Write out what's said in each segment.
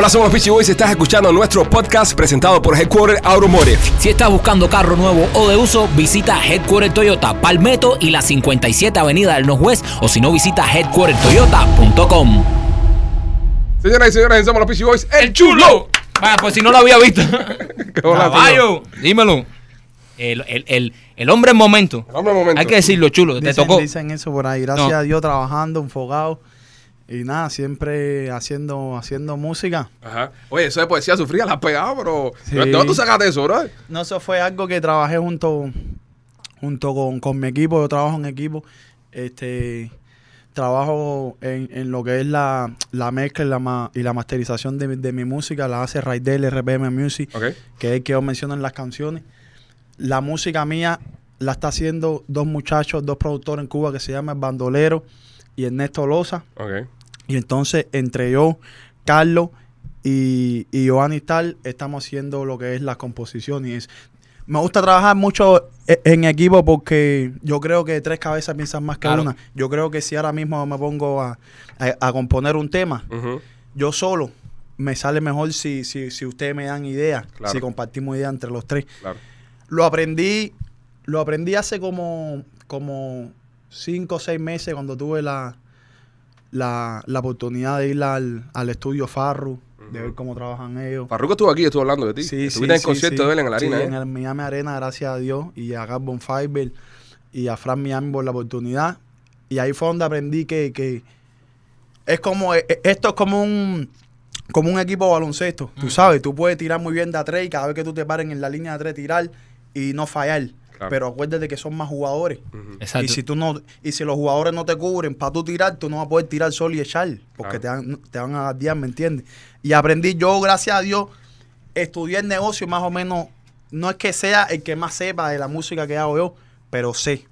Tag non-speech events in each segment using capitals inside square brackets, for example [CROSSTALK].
Hola, somos los Peachy Boys. Estás escuchando nuestro podcast presentado por Headquarter Automotive. Si estás buscando carro nuevo o de uso, visita Headquarter Toyota Palmetto y la 57 Avenida del Northwest o si no, visita headquartertoyota.com. Señoras y señores, somos los Peachy Boys. ¡El chulo! Vaya, pues si no lo había visto. [LAUGHS] Caballo, dímelo. El, el, el, el hombre en momento. El hombre en momento. Hay que decirlo, chulo. Te tocó. dicen eso por ahí. Gracias No. a Dios trabajando, enfocado. Y nada, siempre haciendo, haciendo música. Ajá. Oye, eso de poesía sufría, la has pegado, pero. Sí. ¿De dónde tú sacaste eso, bro? No, eso fue algo que trabajé junto, junto con, con mi equipo. Yo trabajo en equipo. Este trabajo en, en lo que es la, la mezcla y la, ma- y la masterización de, mi- de mi música. La hace Raidel RPM Music, que es el que yo menciono en las canciones. La música mía la está haciendo dos muchachos, dos productores en Cuba que se llaman Bandolero y Ernesto Loza. Ok. Y entonces, entre yo, Carlos y, y Giovanni Tal, estamos haciendo lo que es la composición. Y es, me gusta trabajar mucho e- en equipo porque yo creo que tres cabezas piensan más que Claro. una. Yo creo que si ahora mismo me pongo a, a- a componer un tema, yo solo me sale mejor si, si, si ustedes me dan ideas, Claro. si compartimos ideas entre los tres. Claro. Lo aprendí, lo aprendí hace como, como cinco o seis meses cuando tuve la, la, la oportunidad de ir al, al estudio Farru, de ver cómo trabajan ellos. Farruko estuvo aquí, estuvo hablando de ti. Estuviste en el concierto de él en la harina, Sí, ¿eh? en el Miami Arena, gracias a Dios, y a Carbon Fiber y a Fran Miami por la oportunidad. Y ahí fue donde aprendí que, que es como, e- e- esto es como un, como un equipo de baloncesto. Tú sabes, tú puedes tirar muy bien de a tres y cada vez que tú te paren en la línea de tres tirar y no fallar. Claro. Pero acuérdate que son más jugadores. Exacto. Y si tú no, y si los jugadores no te cubren para tú tirar, tú no vas a poder tirar solo y echar, porque Claro. te, van, te van a guardiar, ¿me entiendes? Y aprendí, yo, gracias a Dios, estudié el negocio más o menos, no es que sea el que más sepa de la música que hago yo, pero sé.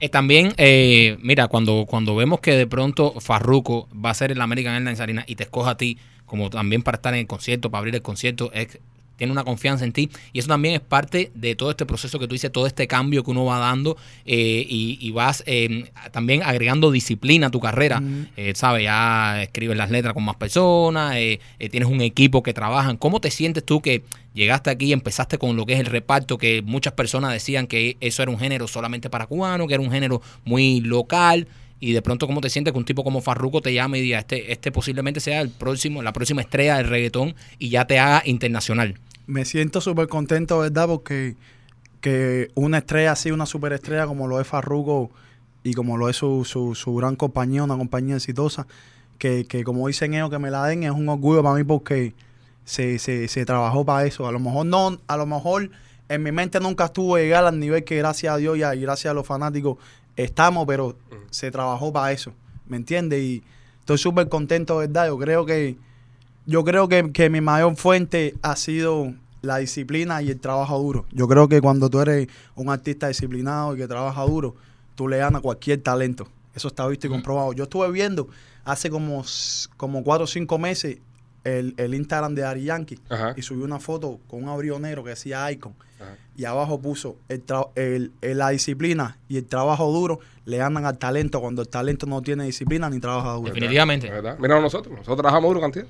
Eh, también, eh, mira, cuando, cuando vemos que de pronto Farruko va a ser el American Airlines Arena y te escoja a ti como también para estar en el concierto, para abrir el concierto, es- tiene una confianza en ti y eso también es parte de todo este proceso que tú dices, todo este cambio que uno va dando eh, y, y vas eh, también agregando disciplina a tu carrera. Eh, ¿Sabes? Ya escribes las letras con más personas, eh, eh, tienes un equipo que trabajan. ¿Cómo te sientes tú que llegaste aquí y empezaste con lo que es el reparto? Que muchas personas decían que eso era un género solamente para cubanos, que era un género muy local. Y de pronto, ¿cómo te sientes que un tipo como Farruko te llame y diga, este, este posiblemente sea el próximo, la próxima estrella del reggaetón y ya te haga internacional? Me siento súper contento, ¿verdad? Porque que una estrella así, una superestrella como lo es Farruko y como lo es su, su, su gran compañía, una compañía exitosa, que, que como dicen ellos que me la den, es un orgullo para mí porque se, se, se trabajó para eso. A lo mejor no, a lo mejor en mi mente nunca estuvo llegar al nivel que gracias a Dios y, a- y gracias a los fanáticos estamos, pero se trabajó para eso, ¿me entiendes? Y estoy súper contento, ¿verdad? Yo creo que yo creo que, que mi mayor fuente ha sido la disciplina y el trabajo duro. Yo creo que cuando tú eres un artista disciplinado y que trabaja duro, tú le ganas cualquier talento. Eso está visto y comprobado. Yo estuve viendo hace como, como cuatro o cinco meses el, el Instagram de Ari Yankee Ajá. y subió una foto con un abrigo negro que decía Icon Ajá. y abajo puso el tra- el- el- la disciplina y el trabajo duro le ganan al talento cuando el talento no tiene disciplina ni trabaja duro. Definitivamente. ¿Verdad? Mira nosotros, nosotros trabajamos duro cantidad.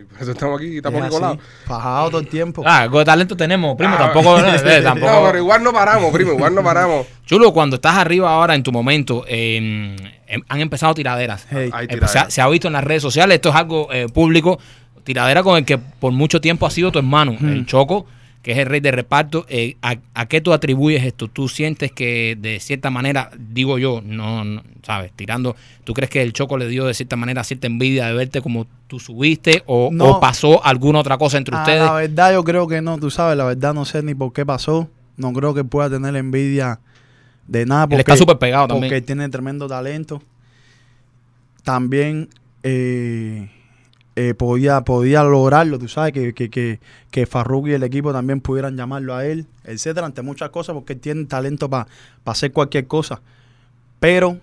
Y por eso estamos aquí, estamos Es aquí colados. fajado todo el tiempo. Ah, algo de talento tenemos, primo. Ah, tampoco, [LAUGHS] eh, tampoco. No, pero igual no paramos, primo, igual no paramos. [LAUGHS] Chulo, cuando estás arriba ahora en tu momento, eh, em- han empezado tiraderas. Hey. Hay Eh, se, ha, tiradera. se ha visto en las redes sociales, esto es algo eh, público. Tiradera con el que por mucho tiempo ha sido tu hermano, el Choco, que es el rey de reparto. Eh, ¿a, a qué tú atribuyes esto? ¿Tú sientes que de cierta manera, digo yo, no, no, sabes, tirando, ¿tú crees que el Choco le dio de cierta manera cierta envidia de verte como tú subiste o, No. o pasó alguna otra cosa entre Ah, ustedes? La verdad yo creo que no, tú sabes, la verdad no sé ni por qué pasó. No creo que pueda tener envidia de nada. Él está súper pegado también. Porque tiene tremendo talento. También eh, eh, podía, podía lograrlo, tú sabes, que, que, que, que Farruko y el equipo también pudieran llamarlo a él, etcétera, ante muchas cosas, porque él tiene talento para hacer cualquier cosa. Pero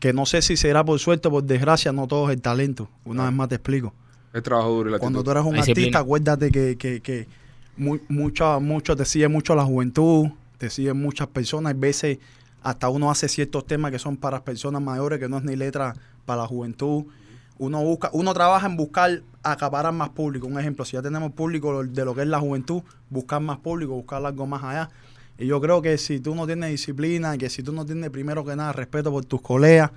que no sé si será por suerte o por desgracia, no todo es el talento. Una vez más te explico. El trabajo duro y la Cuando tú eres un Disciplina. artista, acuérdate que, que, que mu- mucho, mucho te sigue mucho la juventud, te siguen muchas personas. A veces hasta uno hace ciertos temas que son para personas mayores, que no es ni letra para la juventud. Uno busca, uno trabaja en buscar acaparar más público. Un ejemplo, si ya tenemos público de lo que es la juventud, buscar más público, buscar algo más allá. Y yo creo que si tú no tienes disciplina, que si tú no tienes primero que nada respeto por tus colegas.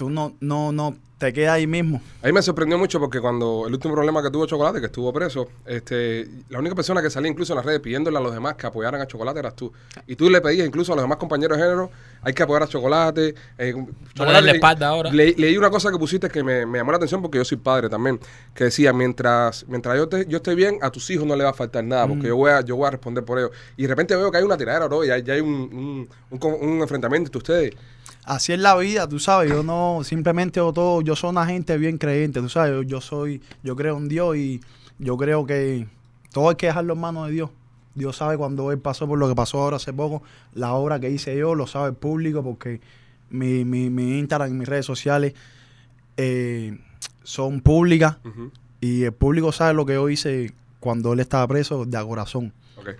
Tú no, no, no, te quedas ahí mismo. A mí me sorprendió mucho porque cuando el último problema que tuvo Chocolate, que estuvo preso, este, la única persona que salía incluso en las redes pidiéndole a los demás que apoyaran a Chocolate eras tú. Y tú le pedías incluso a los demás compañeros de género, hay que apoyar a Chocolate. Eh, darle la espalda ahora. Le- leí una cosa que pusiste que me, me llamó la atención porque yo soy padre también, que decía, mientras, mientras yo, te- yo esté bien, a tus hijos no le va a faltar nada, porque yo, voy a, yo voy a responder por ellos. Y de repente veo que hay una tiradera, bro, y hay, ya hay un, un, un enfrentamiento entre ustedes. Así es la vida, tú sabes, yo no, simplemente yo todo, yo soy una gente bien creyente, tú sabes, yo, yo soy, yo creo en Dios y yo creo que todo hay que dejarlo en manos de Dios. Dios sabe cuando Él pasó por lo que pasó ahora hace poco, la obra que hice yo, lo sabe el público, porque mi, mi, mi Instagram y mis redes sociales eh, son públicas y el público sabe lo que yo hice cuando Él estaba preso de a corazón. Ok.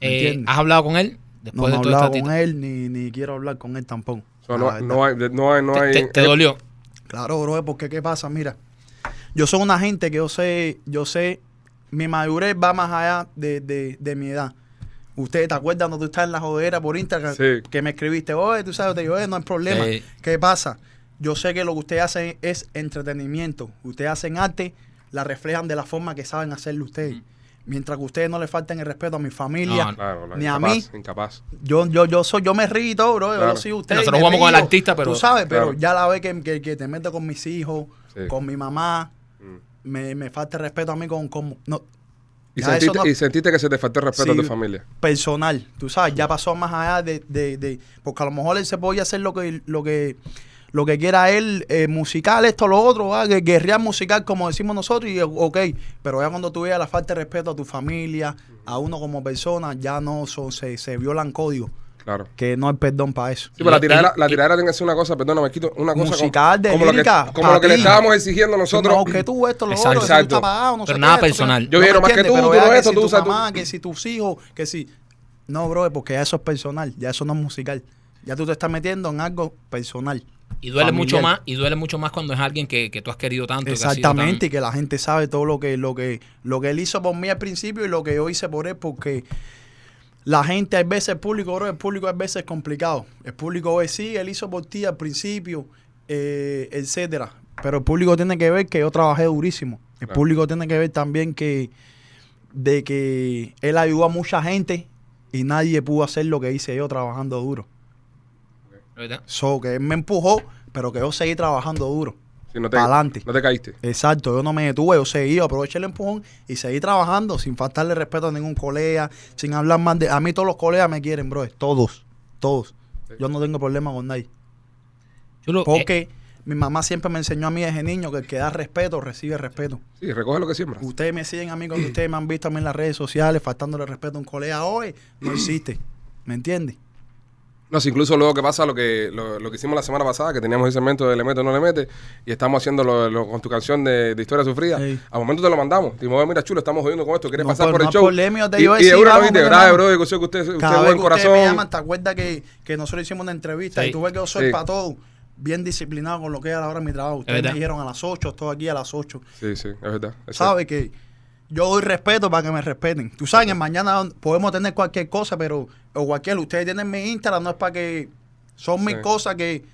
¿Me Eh? ¿Has hablado con él? No Después me he todo hablado este con Él ni, ni quiero hablar con Él tampoco. No, verdad. no hay, no hay, no ¿Te, hay- te- te dolió? Claro, bro, porque ¿qué pasa? Mira, yo soy una gente que yo sé, yo sé, mi madurez va más allá de, de, de mi edad. Ustedes te acuerdan cuando tú estás en la jodera por Instagram Sí. que me escribiste, oye, tú sabes, te digo, "Oye, no hay problema. Sí. ¿Qué pasa? Yo sé que lo que ustedes hacen es entretenimiento. Ustedes hacen arte, la reflejan de la forma que saben hacerlo ustedes. Mientras que ustedes no le falten el respeto a mi familia, No. Claro, ni a incapaz, mí. incapaz. yo, yo, yo soy, yo me todo, bro. Yo Claro. lo soy usted. Nosotros jugamos con el artista, pero- Tú sabes, pero ya la vez que, que, que te meto con mis hijos, Sí. con mi mamá, Mm. me, me falta el respeto a mí con, con no, Y, sentiste, no- y sentiste que se te faltó el respeto Sí. a tu familia. personal. Tú sabes, ya pasó más allá de, de, de- porque a lo mejor él se podía hacer lo que, lo que, lo que quiera él, eh, musical, esto, lo otro, ¿va? que guerrear musical, como decimos nosotros, y ok, pero ya cuando tú veas la falta de respeto a tu familia, a uno como persona, ya no son, se, se violan códigos, Claro. que no hay perdón para eso. Sí, pero la tiradera, la tiradera tiene que ser una cosa, perdóname, quito una cosa Musical, de como, lo que, lírica, como lo que le estábamos exigiendo nosotros. No, que tú esto, lo Exacto. otro, tú Exacto. estás pagado, no Pero sé nada esto, personal. que- Yo quiero más que tú, pero tú no que esto, si tú tu usas tú. mamá, que si tus hijos, que si... No, bro, porque ya eso es personal, ya eso no es musical. Ya tú te estás metiendo en algo personal. Y duele familiar. mucho más, y duele mucho más cuando es alguien que, que tú has querido tanto. que tan- Exactamente, y que la gente sabe todo lo que, lo que, lo que él hizo por mí al principio y lo que yo hice por él, porque la gente, a veces el público, bro, el público a veces es complicado. El público ve, sí, él hizo por ti al principio, eh, etcétera. Pero el público tiene que ver que yo trabajé durísimo. El Claro. público tiene que ver también que de que él ayudó a mucha gente y nadie pudo hacer lo que hice yo trabajando duro. ¿Verdad? So, que él me empujó, pero que yo seguí trabajando duro. Sí, no te, Pa'lante. no te caíste. Exacto, yo no me detuve, yo seguí, aproveché el empujón y seguí trabajando sin faltarle respeto a ningún colega, sin hablar más de... A mí todos los colegas me quieren, bro, todos, todos. Yo no tengo problema con nadie. Chulo, eh, Porque mi mamá siempre me enseñó a mí desde niño que el que da respeto recibe respeto. Sí, recoge lo que siembras. Ustedes me siguen a mí cuando ustedes me han visto a mí en las redes sociales faltándole respeto a un colega hoy, no existe. ¿Me entiendes? No, si incluso luego que pasa lo que lo, lo que hicimos la semana pasada, que teníamos ese segmento de Le Mete o No Le Mete, y estamos haciendo lo, lo- con tu canción de, de Historia Sufrida, Sí. a momento te lo mandamos. Dijimos, "Oye, mira, chulo, estamos jodiendo con esto, ¿quieres No, pasar por- por el no show? te y, de una vez te bro, yo sé que usted, usted Cada es vez buen que corazón. me llaman, ¿te acuerdas que, que nosotros hicimos una entrevista Sí. y tú ves que yo soy Sí. para todo? Bien disciplinado con lo que es a la hora de mi trabajo. Ustedes me dijeron a las 8, estoy aquí a las 8. Sí, sí, es verdad. es ¿Sabes que yo doy respeto para que me respeten? Tú sabes mañana podemos tener cualquier cosa, pero, o cualquier, ustedes tienen mi Instagram, no es para que, son mis Sí. cosas que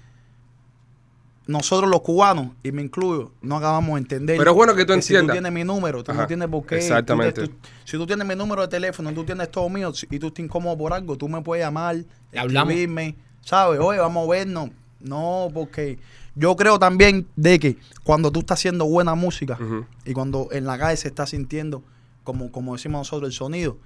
nosotros los cubanos, y me incluyo, no acabamos de entender. Pero es bueno que tú Si entiendas. tú tienes mi número, tú Ajá, no tienes por qué. exactamente. tú- si tú tienes mi número de teléfono, tú tienes todo mío, si- y tú estás incómodo por algo, tú me puedes llamar, escribirme, ¿sabes? Oye, vamos a vernos. No, porque yo creo también de que cuando tú estás haciendo buena música y cuando en la calle se está sintiendo, como, como decimos nosotros, el sonido,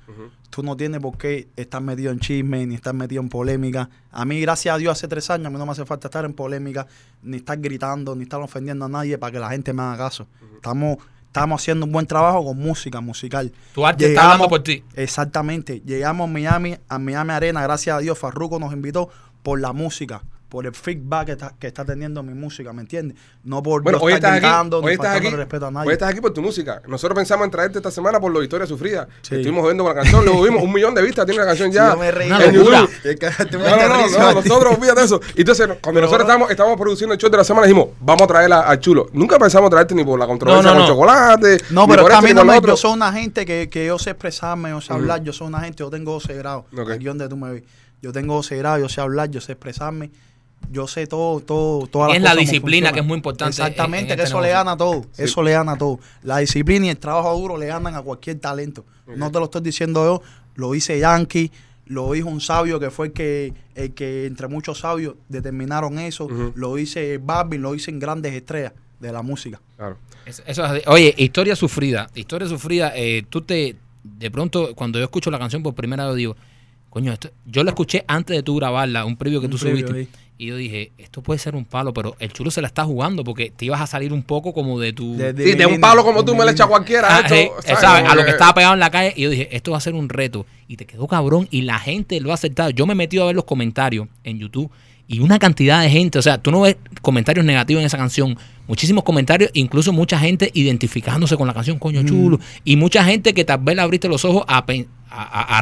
tú no tienes por qué estar metido en chisme ni estar metido en polémica. A mí, gracias a Dios, hace tres años, a mí no me hace falta estar en polémica, ni estar gritando, ni estar ofendiendo a nadie para que la gente me haga caso. Estamos, estamos haciendo un buen trabajo con música, musical. Tu arte está Llegamos- hablando por ti. Exactamente. Llegamos a Miami, a Miami Arena, gracias a Dios, Farruko nos invitó por la música, por el feedback que está, que está teniendo mi música, ¿me entiendes? No por Bueno, no hoy estar estás aquí, hoy estás aquí, respeto a nadie. hoy estás aquí por tu música. Nosotros pensamos en traerte esta semana por la historia sufrida. Sí. Estuvimos jodiendo con la canción, luego vimos un millón de vistas, tiene la canción [LAUGHS] ya. Yo me reí. En. YouTube. Es que te No, no, no, no, nosotros olvídate de eso. Entonces, cuando Pero, nosotros estábamos, estábamos produciendo el show de la semana, dijimos, vamos a traer a- al chulo. Nunca pensamos traerte ni por la controversia No, no, con no. chocolate. No, pero lo otro. yo soy una gente que, que yo sé expresarme, yo sé hablar, yo soy una gente, yo tengo 12 grados, aquí donde tú me ves. Yo tengo 12 grados, yo sé hablar, yo sé expresarme, yo sé todo, todo, todas las Es la cosas disciplina que es muy importante en- Exactamente, en que este eso le gana a todo, eso le gana a todo. La disciplina y el trabajo duro le ganan a cualquier talento. No te lo estoy diciendo yo, lo hice Yankee, lo dijo un sabio que fue el que, el que entre muchos sabios determinaron eso, lo hice Barbie, lo hice en grandes estrellas de la música. Claro. Eso es. Oye, historia sufrida. Historia sufrida. eh, tú te. De pronto, cuando yo escucho la canción por primera vez, digo, coño, esto, yo la escuché antes de tú grabarla, un preview que Un tú preview, subiste. sí. Y yo dije, esto puede ser un palo, pero el chulo se la está jugando porque te ibas a salir un poco como de tu. De- Sí, de un palo como tú me le echas a cualquiera. Ah, esto, sí, ¿sabes? ¿sabes? Como A lo que que- estaba pegado en la calle. Y yo dije, esto va a ser un reto. Y te quedó cabrón. Y la gente lo ha aceptado. Yo me he metido a ver los comentarios en YouTube. Y una cantidad de gente. O sea, tú no ves comentarios negativos en esa canción. Muchísimos comentarios. Incluso mucha gente identificándose con la canción, coño Mm. chulo. Y mucha gente que tal vez le abriste los ojos a,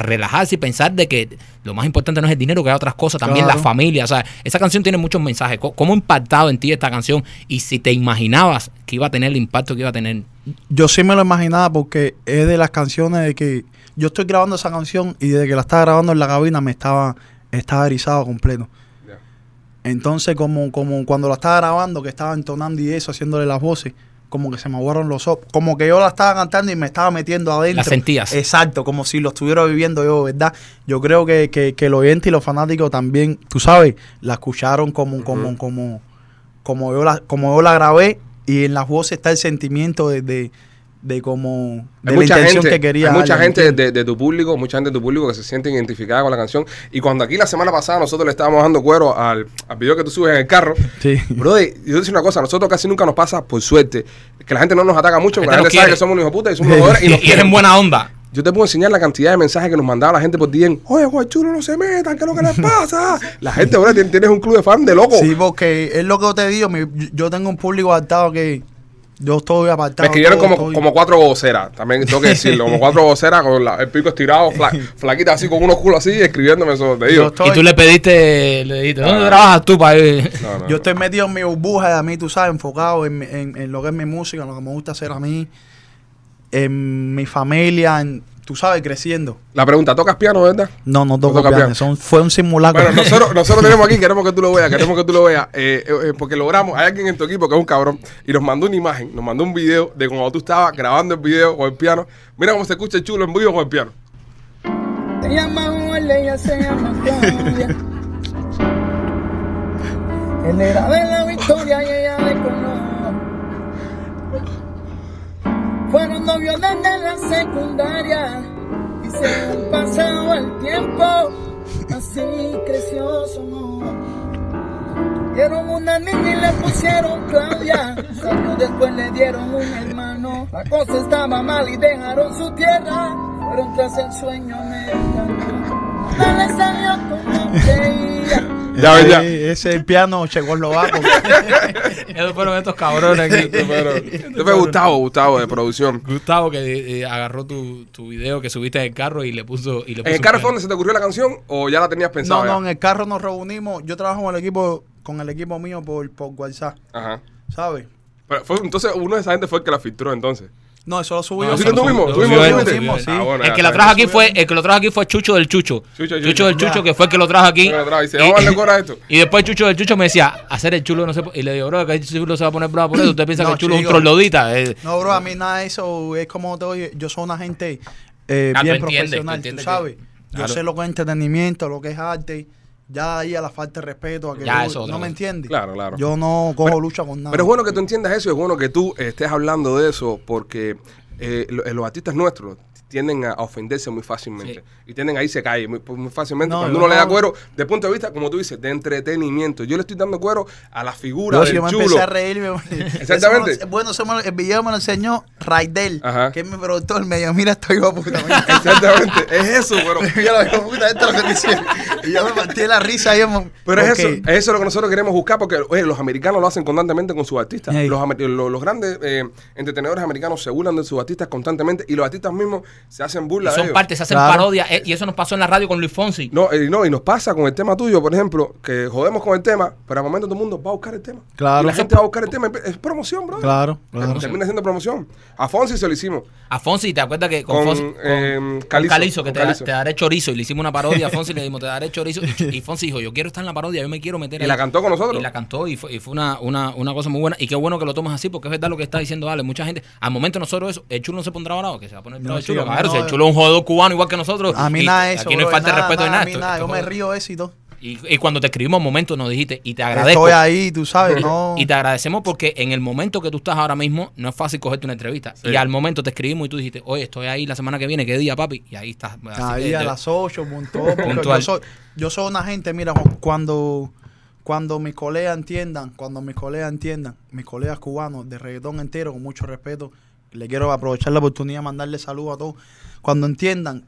relajarse y pensar de que lo más importante no es el dinero, que hay otras cosas. También Claro. la familia. O sea, esa canción tiene muchos mensajes. ¿Cómo ha impactado en ti esta canción? Y si te imaginabas que iba a tener el impacto que iba a tener. Yo sí me lo imaginaba porque es de las canciones de que yo estoy grabando esa canción y desde que la estaba grabando en la cabina me estaba, estaba erizado completo. Entonces, como, como cuando la estaba grabando, que estaba entonando y eso, haciéndole las voces, como que se me aguaron los ojos. Como que yo la estaba cantando y me estaba metiendo adentro. La sentías. Exacto, como si lo estuviera viviendo yo, ¿verdad? Yo creo que, que, que el oyente y los fanáticos también, tú sabes, la escucharon como, como, como, como, yo la, como yo la grabé y en las voces está el sentimiento de, de, de como de Hay la mucha intención gente, que quería. hay mucha gente de, de tu público, mucha gente de tu público que se siente identificada con la canción. Y cuando aquí la semana pasada nosotros le estábamos dando cuero al, al video que tú subes en el carro, [LAUGHS] Sí. Brother, yo te decir una cosa, a nosotros casi nunca nos pasa, por suerte, que la gente no nos ataca mucho, porque La la gente sabe que somos unos puta y somos [LAUGHS] unos y Y, nos y eres quieren. en buena onda. Yo te puedo enseñar la cantidad de mensajes que nos mandaba la gente por DM. Oye, guay chulo, no se metan, ¿qué es lo que les pasa? [LAUGHS] la gente, ahora tienes un club de fan de locos. Sí, porque es lo que yo te digo, mi- yo tengo un público apartado que yo estoy apartado. Me escribieron todo, como, estoy- como cuatro voceras, también tengo que decirlo, como cuatro voceras con la- el pico estirado, fla- [LAUGHS] flaquita así, con unos culos así, escribiéndome eso. Te digo. Estoy- Y tú le pediste, le dijiste, ¿dónde Ah. trabajas tú para ir? No, no, Yo no. estoy metido en mi burbuja de a mí, tú sabes, enfocado en, mi- en- en lo que es mi música, en lo que me gusta hacer a mí, en mi familia, en, tú sabes, creciendo. La pregunta, ¿tocas piano, verdad? No, no toco toca piano, piano. son- fue un simulacro. Bueno, nosotros, [LAUGHS] nosotros tenemos aquí, queremos que tú lo veas, queremos que tú lo veas, eh, eh, eh, porque logramos, hay alguien en tu equipo que es un cabrón, y nos mandó una imagen, nos mandó un video de cuando tú estabas grabando el video con el piano. Mira cómo se escucha el chulo en vivo con el piano. Se llama Juan, ella se llama Claudia. Él era de la Victoria y ella de Colón. Fueron novios desde la secundaria y se han pasado el tiempo. Así creció su amor. Dieron una niña y le pusieron Claudia. Años después le dieron un hermano. La cosa estaba mal y dejaron su tierra. Fueron tras el sueño americano. No le salió como creía. Ya ves, ya. Ese, piano checoslovaco. [LAUGHS] Esos fueron estos cabrones aquí. Pero, este fue Gustavo, Gustavo de producción. Gustavo que eh, agarró tu, tu video que subiste en el carro y le puso. Y le puso ¿En el carro fue donde se te ocurrió la canción o ya la tenías pensado? no, no, ya? en el carro nos reunimos. Yo trabajo con el equipo, con el equipo mío por, por WhatsApp, Ajá. ¿sabes? Pero fue- entonces uno de esa gente fue el que la filtró entonces. No, eso lo subí No, yo. ¿Así eso que lo subió- ¿Tú lo subió lo sí. Ah, bueno, El que está trajo aquí fue, el que lo trajo aquí fue Chucho del Chucho. Chucho, Chucho. Chucho del Chucho, que fue el que lo trajo aquí. Lo trajo. A cora esto. y después Chucho del Chucho me decía, hacer el chulo no se. Y le digo, bro, que el chulo se va a poner bravo por eso. Usted piensa No, que el chulo es un trollodita. Eh, No, bro, a mí nada de eso es como te oye. Yo soy una gente eh, Ah, tú bien entiendes, tú profesional, tú sabes. que- Yo sé lo que es entretenimiento, lo que es arte. Ya ahí a la falta de respeto, a que Ya, tú- eso otra no me entiendes. Claro, claro. Yo no cojo lucha con nada. Pero es bueno que tú entiendas eso, es bueno que tú estés hablando de eso, porque eh, lo- los artistas nuestros tienden a ofenderse muy fácilmente. Sí. Y tienden ahí se cae muy, muy fácilmente. No, Cuando yo uno le da no. cuero, de punto de vista, como tú dices, de entretenimiento. Yo le estoy dando cuero a la figura Yo, si del yo me chulo. empecé a reírme. [LAUGHS] Exactamente. Me lo- bueno, me lo- el video me lo enseñó Raidel, Ajá. que es mi productor, me dijo, mira, estoy hijo puta. mira". [LAUGHS] Exactamente, es eso, pero... yo lo digo, puta, esto es lo que te hicieron. Y yo me partí de la risa ahí. mo- Pero es eso, es eso lo que nosotros queremos buscar porque oye, los americanos lo hacen constantemente con sus artistas. Ey. Los, los, los grandes eh, entretenedores americanos se burlan de sus artistas constantemente y los artistas mismos se hacen Y burla de son ellos. parte, se hacen Claro. parodias. eh, y eso nos pasó en la radio con Luis Fonsi. No, eh, no, y nos pasa con el tema tuyo, por ejemplo, que jodemos con el tema, pero al momento todo el mundo va a buscar el tema. Claro. Y la gente va a buscar el tema. Es promoción, bro. Claro, claro. Termina siendo promoción. A Fonsi se lo hicimos. A Fonsi, ¿te acuerdas que con, Con, Fonsi, con, eh, con Calizo, Calizo, que con te, da- Calizo. te daré chorizo? Y le hicimos una parodia a Fonsi y le [LAUGHS] dijimos, te daré chorizo. Y Fonsi dijo, yo quiero estar en la parodia, yo me quiero meter Y ahí. la cantó con nosotros. Y la cantó y fue, y fue una, una, una cosa muy buena. Y qué bueno que lo tomas así, porque es verdad lo que está diciendo Ale. Mucha gente, al momento nosotros eso, el chulo no se pondrá bravo, que se va a poner bravo No, el sí, chulo. no, si el chulo es un jugador cubano igual que nosotros. A mí nada de eso. Aquí no hay bro, falta de nada, respeto nada, ni nada. A mí Esto- nada, esto yo me río de eso y todo. Y, y cuando te escribimos momento nos dijiste, y te agradezco. Estoy ahí, tú sabes, [LAUGHS] no. Y te agradecemos porque en el momento que tú estás ahora mismo, no es fácil cogerte una entrevista. Sí. Y al momento te escribimos y tú dijiste, oye, estoy ahí la semana que viene, ¿qué día, papi? Y ahí estás. Ahí que a las 8, punto. porque Puntual. Yo soy, yo soy una gente, mira, cuando, cuando mis colegas entiendan, cuando mis colegas entiendan, mis colegas cubanos de reggaetón entero, con mucho respeto, le quiero aprovechar la oportunidad de mandarle saludos a todos. Cuando entiendan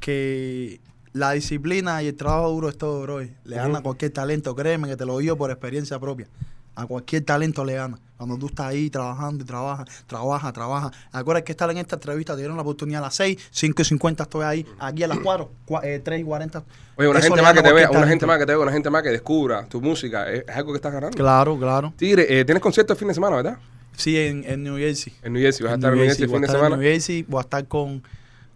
que la disciplina y el trabajo duro es todo, bro. Le gana a cualquier talento, créeme que te lo digo por experiencia propia. A cualquier talento le gana. Cuando tú estás ahí trabajando y trabajas, trabaja, trabaja. Acuérdate que estar en esta entrevista te dieron la oportunidad a las 6, 5 y 50 estoy ahí. Aquí a las 4, 3 y 40. Oye, una Eso gente más que te vea, una gente más que te vea, una gente más que descubra tu música. Es, es algo que estás ganando. Claro, claro. Tigre, eh, tienes concierto el fin de semana, ¿verdad? Sí, en, en New Jersey. En New Jersey. Vas a En estar en New Jersey el voy fin a de estar en semana. New Jersey, voy a estar con,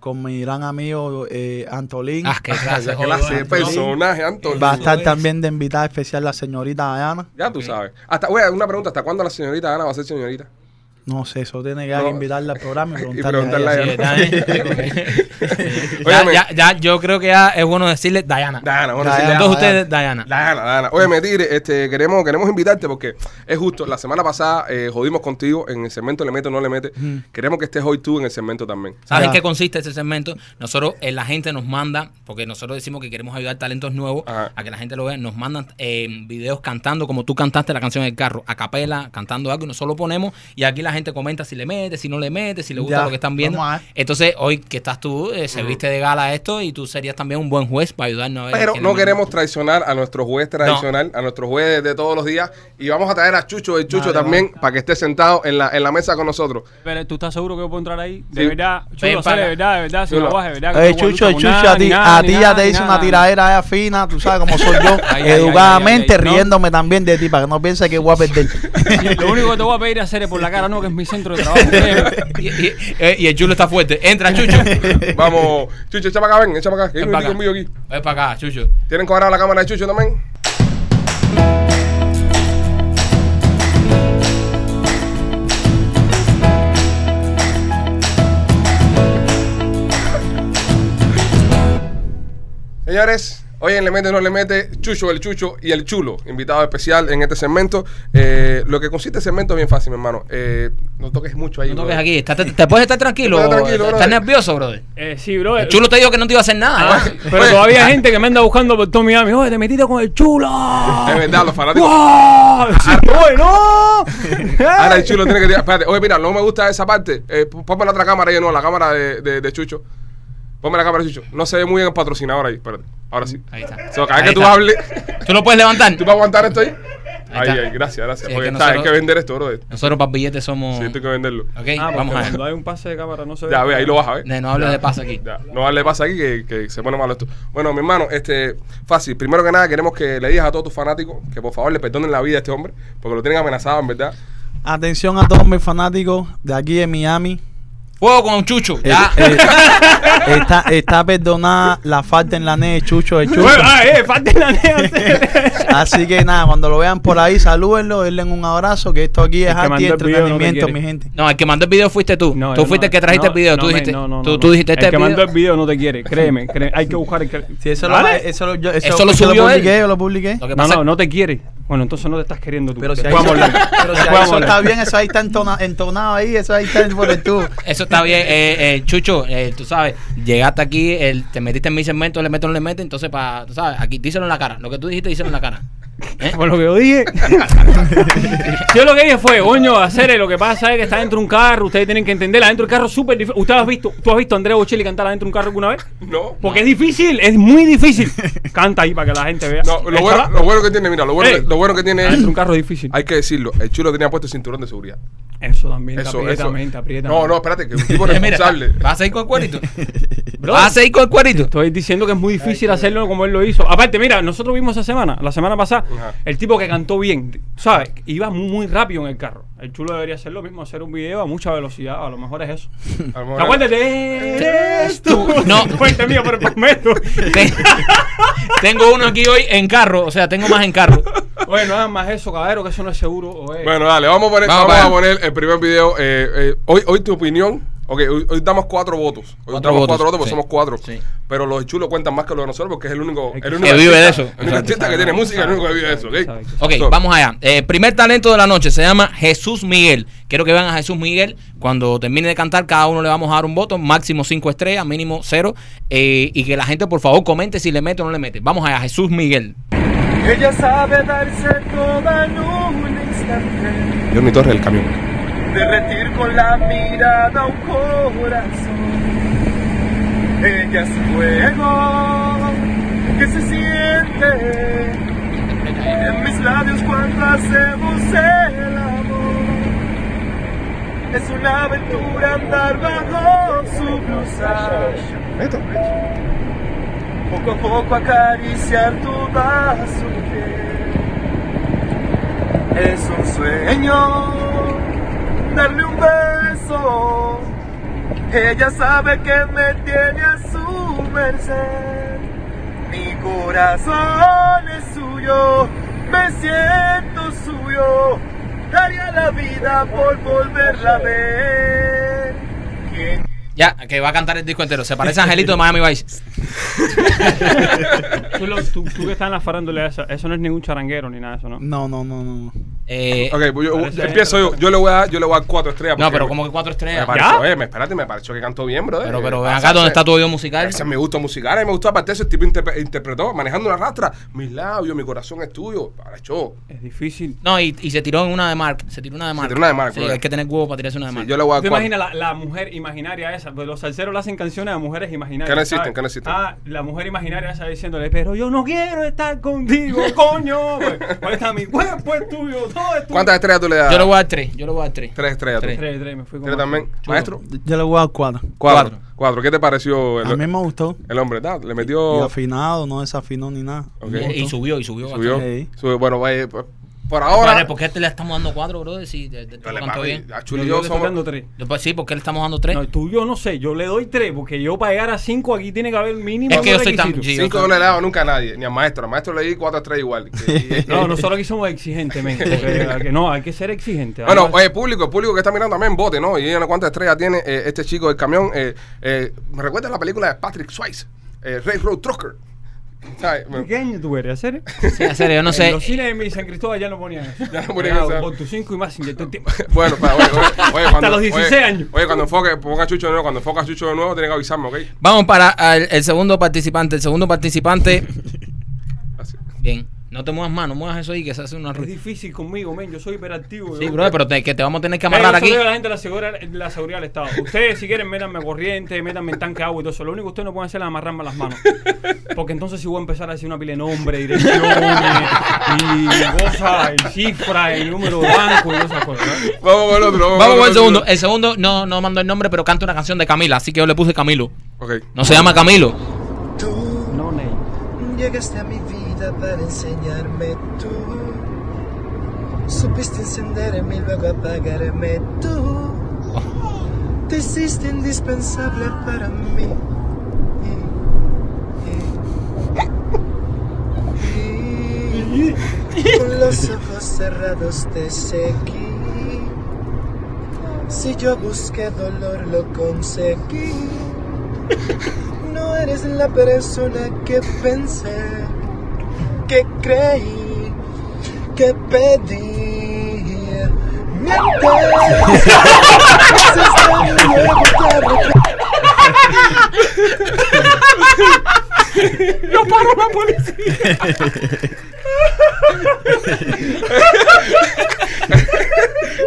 con mi gran amigo eh, Antolín. Ah, qué clase. [LAUGHS] Qué clase de joder, personaje, Antonio. Va a estar también de invitada especial la señorita Diana. Ya tú sabes. Hasta, oye, una pregunta. ¿Hasta cuándo la señorita Ana va a ser señorita? No sé, eso tiene que No. invitarla al programa y [LAUGHS] Y preguntarle, a preguntarle a ella. ella. Sí, [LAUGHS] ya, ya, ya, yo creo que ya es bueno decirle Diana. Diana, bueno, Diana. Todos Diana. ustedes, Diana. Diana, Diana. Óyeme, Tigre, este, queremos, queremos invitarte porque es justo. La semana pasada eh, jodimos contigo en el segmento Le Mete o No Le Mete. Queremos que estés hoy tú en el segmento también. ¿Sabes en qué consiste ese segmento? Nosotros, eh, la gente nos manda, porque nosotros decimos que queremos ayudar talentos nuevos Ajá. a que la gente lo vea, nos mandan eh, videos cantando como tú cantaste la canción en el carro, a capela, cantando algo, y nosotros lo ponemos, y aquí la gente comenta si le mete, si no le mete, si le gusta Ya, lo que están viendo. Entonces, hoy que estás tú, eh, se viste de gala esto, y tú serías también un buen juez para ayudarnos a ver. Pero no es queremos traicionar a nuestro juez tradicional, a nuestro juez de todos los días. Y vamos a traer a Chucho, el Chucho también, para que esté sentado en la, en la mesa con nosotros. Pero tú estás seguro que yo puedo entrar ahí? De Sí. verdad, sale de verdad, de verdad, sin Chulo. aguaje, de verdad. Oye, no Chucho, Chucho, nada, a ti, nada, a ti ya te hice una tiradera fina, tú sabes cómo soy yo, [LAUGHS] educadamente no. riéndome también de ti, para que no pienses que voy a perder. [LAUGHS] Lo único que te voy a pedir es hacer por la cara, no, que es mi centro de trabajo. [LAUGHS] Y, y- eh, y el chulo está fuerte. Entra, Chucho. [LAUGHS] Vamos, Chucho, echa para acá, ven, echa para acá. Que hay un conmigo acá. aquí. Ven para acá, Chucho. ¿Tienen cuadrado la cámara de Chucho también? Señores, hoy en Le Mete No Le Mete, Chucho, el Chucho y el Chulo, invitado especial en este segmento. Eh, lo que consiste el segmento es bien fácil, mi hermano. Eh, no toques mucho ahí. No toques brother. aquí. Está- te, te puedes estar tranquilo. Te puedes estar tranquilo, ¿Estás brother. nervioso, brother? Eh, sí, bro. El chulo te dijo que no te iba a hacer nada. Ah, ¿eh? pero Oye. todavía hay gente que me anda buscando por todo Miami. Oye, te metiste con el chulo. Es verdad, los fanáticos. ¡Wow! Sí, oye, no. [LAUGHS] Ahora el chulo tiene que tirar. Espérate, oye, mira, no me gusta esa parte. Eh, ponme la otra cámara ahí, no, la cámara de, de, de Chucho. Ponme la cámara de Chucho. No se ve muy bien el patrocinador ahí, espérate. Ahora sí. Ahí está. So, cada vez que tú está. hables, ¿Tú lo puedes levantar? ¿tú vas a aguantar esto ahí? Ahí Ahí, está. ahí, gracias, gracias. Sí, es Porque que está, hay que vender esto, bro. Nosotros para billetes somos. Sí, hay que venderlo. Ok, Ah, vamos a ver. Cuando hay un pase de cámara no se ve. Ya, ve, ahí lo vas a ver. Ne, no hables de paz aquí. Ya, no darle pasa aquí que, que se pone malo esto. Bueno, mi hermano, este, fácil. Primero que nada, queremos que le digas a todos tus fanáticos que por favor le perdonen la vida a este hombre, porque lo tienen amenazado, en verdad. Atención a todos mis fanáticos de aquí de Miami. Fuego con Chucho. Eh, Ya. eh, está, está perdonada la falta en la neve, Chucho de Chucho. Bueno, ah, eh, falta la neta. Así que nada, cuando lo vean por ahí, salúdenlo, denle un abrazo, que esto aquí es arte y no entretenimiento, mi gente. No, el que mandó el video fuiste tú. No, tú fuiste no, el que trajiste no, el video. no tú dijiste, no, no, tú, no, tú dijiste este El que video. mandó el video no te quiere, créeme, [LAUGHS] créeme. Hay que buscar el que. Si eso, ¿Vale? lo, eso, lo, yo, eso, Eso lo yo subió él. publiqué, yo lo publiqué. Lo que No, pasa no, no te quiere. Bueno, entonces no te estás queriendo tú. Pero si ahí, hablar. pero si ahí eso está bien, eso ahí está entona- entonado ahí, eso ahí está por el tubo. Eso está bien, eh, eh, Chucho, eh, tú sabes, llegaste aquí, el- te metiste en mi segmento, le meto, no le metes, entonces para, tú sabes, aquí díselo en la cara, lo que tú dijiste, díselo en la cara. Por lo que yo dije. [LAUGHS] yo lo que dije fue, coño, hacer lo que pasa es que está dentro de un carro, ustedes tienen que entender, adentro del carro es súper difícil. ¿Usted has visto, tú has visto a Andrea Bocelli cantar adentro de un carro alguna vez? No. Porque es difícil, es muy difícil. Canta ahí para que la gente vea. No, lo bueno, lo bueno que tiene, mira, lo bueno, que- lo bueno que tiene Adentro de un carro es difícil. hay que decirlo, el chulo tenía puesto el cinturón de seguridad. Eso también, Eso, aprieta, eso. aprieta. No, no, espérate, que un tipo [LAUGHS] Mira, responsable. ¿vas a ir con el cuerito? Bro, [LAUGHS] ¿Vas a ir con el cuerito? Estoy diciendo que es muy difícil hacerlo como él lo hizo. Aparte, mira, nosotros vimos esa semana, la semana pasada, Ajá. el tipo que cantó bien, ¿sabes? Iba muy, muy rápido en el carro. El chulo debería hacer lo mismo, hacer un video a mucha velocidad. A lo mejor es eso. [LAUGHS] Mejor- Acuérdate, eres tú. No. [LAUGHS] Fuente mío, pero prometo. [LAUGHS] Te- tengo uno aquí hoy en carro, o sea, tengo más en carro. Oye, no hagan más eso, caballero, que eso no es seguro. oye. Bueno, dale, vamos a poner, Vamos a poner el primer video. eh, eh, hoy, hoy tu opinión. Ok, hoy, hoy damos cuatro votos. Hoy Cuatro damos votos, cuatro votos porque sí. somos cuatro. Sí. Pero los chulos cuentan más que los de nosotros porque es el único, el que- único Que vive de eso. El único artista que tiene música, el único que vive de eso, ¿ok? Exacto. Ok, So, vamos allá. Eh, primer talento de la noche se llama Jesús Miguel. Quiero que vean a Jesús Miguel. Cuando termine de cantar, cada uno le vamos a dar un voto, máximo cinco estrellas, mínimo cero. Eh, y que la gente, por favor, comente si le mete o no le mete. Vamos allá, Jesús Miguel. Ella sabe darse toda en un instante, Johnny Torres, el camión. Derretir con la mirada un corazón. Ella es fuego que se siente en mis labios cuando hacemos el amor. Es una aventura andar bajo su blusa. Poco a poco acariciar su piel. Es un sueño darle un beso. Ella sabe que me tiene a su merced. Mi corazón es suyo, me siento suyo. Daría la vida por volverla a ver. ¿Quién Ya, que va a cantar el disco entero. Se parece a Angelito de Miami Vice. [LAUGHS] Tú, lo- tú- tú que estás en la farándula esa, eso no es ningún charanguero ni nada de eso, ¿no? No, no, no, no. Eh, Ok, pues yo, empiezo yo. Yo le voy a dar, yo le voy a dar cuatro estrellas. no, pero como que cuatro Me estrellas. pareció, ¿Ya? eh, me, espérate, me pareció que cantó bien, brother. Pero, pero ven pasa, acá donde está tu oído musical. Ese es mi gusto musical. A mí me gustó, aparte, ese tipo interpre- interpretó, manejando una rastra. Mis labios, mi corazón es tuyo. Para show. Es difícil. No, y, y se tiró en una de Mark. Se tiró una de Mark. tiró una de Mark, Sí, hay que tener huevo para tirarse una de Sí, Mark. yo le voy a dar ¿Te cuatro. imaginas la, la mujer imaginaria esa? Pues los salseros le hacen canciones a mujeres imaginarias. Que no existen, que no existen. Ah, la mujer imaginaria esa diciéndole, pero yo no quiero estar contigo, [LAUGHS] coño. Pues, ¿Cuál está mi cuerpo? Es tuyo. ¿Cuántas estrellas tú le das? Yo le voy a dar tres. Yo le voy a dar tres. Tres estrellas. tú. Tres. Tres, tres, me fui con ¿Tres también? Maestro. Yo le voy a dar cuatro. Cuatro. Cuatro. Cuatro. ¿Qué te pareció A mí el, me gustó. el hombre? ¿tá? Le Y metió. afinado, no desafinó ni nada. Ok. Me Y, y subió, y subió. Subió. bastante. Sí. Subió. Bueno, vaya, por por Ahora, ahora. ¿por qué te le estamos dando cuatro, brother? Si cantó pagué. bien. A Yo, Chuli y yo estoy dando somos. tres. Yo, pues, sí, porque le estamos dando tres. No, tú yo no sé, yo le doy tres, porque yo para llegar a cinco aquí tiene que haber mínimo. Es que yo soy tan- sí, Cinco no le he dado nunca a nadie, ni al maestro. Al maestro le di cuatro estrellas igual. [LAUGHS] Que- No, nosotros aquí somos exigentes, men. [LAUGHS] porque- no, hay que ser exigentes. Bueno, oye, público, el público que está mirando también vote, ¿no? Y una cuántas estrellas tiene eh, este chico del camión. Eh, eh, me recuerda a la película de Patrick Swayze, eh, Ray Road Trucker. ¿Qué año tú eres? ¿Hacer? [LAUGHS] Sí, en serio, yo no En sé. los cines de mi San Cristóbal ya no ponían eso. Ya no ponían eso. Por tus cinco y más. [LAUGHS] Bueno, para, oye, oye, oye, [LAUGHS] cuando, los 16 oye, años. Oye, cuando enfoque, ponga Chucho de nuevo, cuando enfoca a Chucho de nuevo, tiene que avisarme, ¿ok? Vamos para el, el segundo participante. El segundo participante. Así. Bien. No te muevas más, no muevas eso ahí que se hace una Es ruido. difícil conmigo, men. Yo soy hiperactivo. Sí, yo- brother, pero te, que te vamos a tener que amarrar yo aquí. a la gente de la seguridad, la seguridad del Estado. Ustedes, si quieren, métanme corriente, métanme en tanque de agua y todo eso. Lo único que ustedes no pueden hacer es amarrarme las manos. Porque entonces, si voy a empezar a decir una pila de nombre, direcciones, y cosas, y cifras, y número de banco y esas cosas. Vamos con el otro. Vamos con el segundo. El segundo no, no mandó el nombre, pero canta una canción de Camila, así que yo le puse Camilo. Ok. No se llama Camilo. Tú No, Ney. llegaste a mi para enseñarme tú. Supiste encenderme y luego apagarme tú. Te hiciste indispensable para mí. Con los ojos cerrados te seguí. Si yo busqué dolor, lo conseguí. No eres la persona que pensé, que creí, que pedí. Mientes. ¡No paro la policía!